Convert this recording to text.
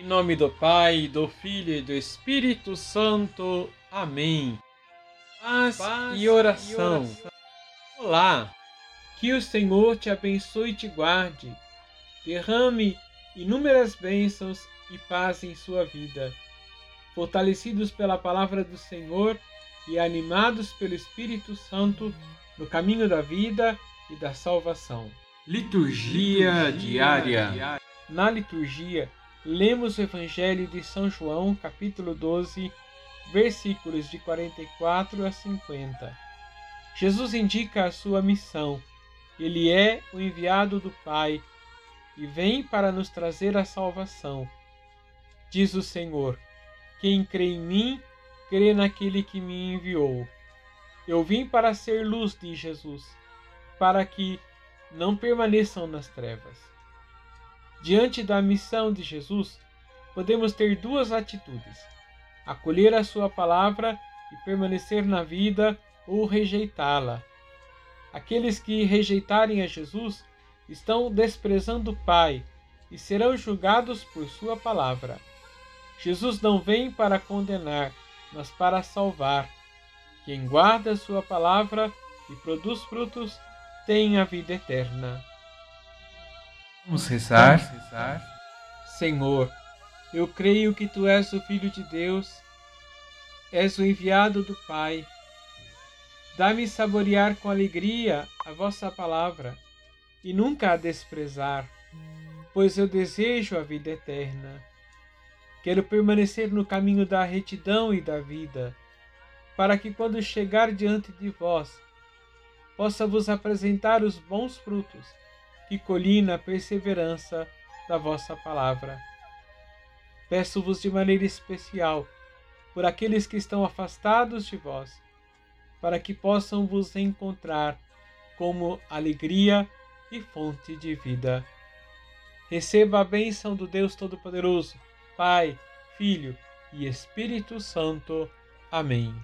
Em nome do Pai, do Filho e do Espírito Santo. Amém. Paz, Paz e, oração. e oração. Olá, que o Senhor te abençoe e te guarde, derrame inúmeras bênçãos e paz em sua vida. Fortalecidos pela palavra do Senhor e animados pelo Espírito Santo no caminho da vida e da salvação. Liturgia, liturgia diária. diária. Na liturgia, lemos o Evangelho de São João, capítulo 12, versículos de 44 a 50. Jesus indica a sua missão. Ele é o enviado do Pai e vem para nos trazer a salvação. Diz o Senhor: Quem crê em mim, crê naquele que me enviou. Eu vim para ser luz, diz Jesus, para que não permaneçam nas trevas. Diante da missão de Jesus, podemos ter duas atitudes: acolher a Sua palavra e permanecer na vida ou rejeitá-la. Aqueles que rejeitarem a Jesus estão desprezando o Pai e serão julgados por Sua palavra. Jesus não vem para condenar, mas para salvar. Quem guarda Sua palavra e produz frutos tem a vida eterna. Vamos rezar. Vamos rezar. Senhor, eu creio que tu és o Filho de Deus, és o enviado do Pai. Dá-me saborear com alegria a vossa palavra e nunca a desprezar, pois eu desejo a vida eterna. Quero permanecer no caminho da retidão e da vida, para que quando chegar diante de vós, possa vos apresentar os bons frutos que colhi na perseverança da vossa palavra. Peço-vos de maneira especial por aqueles que estão afastados de vós, para que possam vos encontrar como alegria e fonte de vida. Receba a bênção do Deus Todo-Poderoso, Pai, Filho e Espírito Santo. Amém.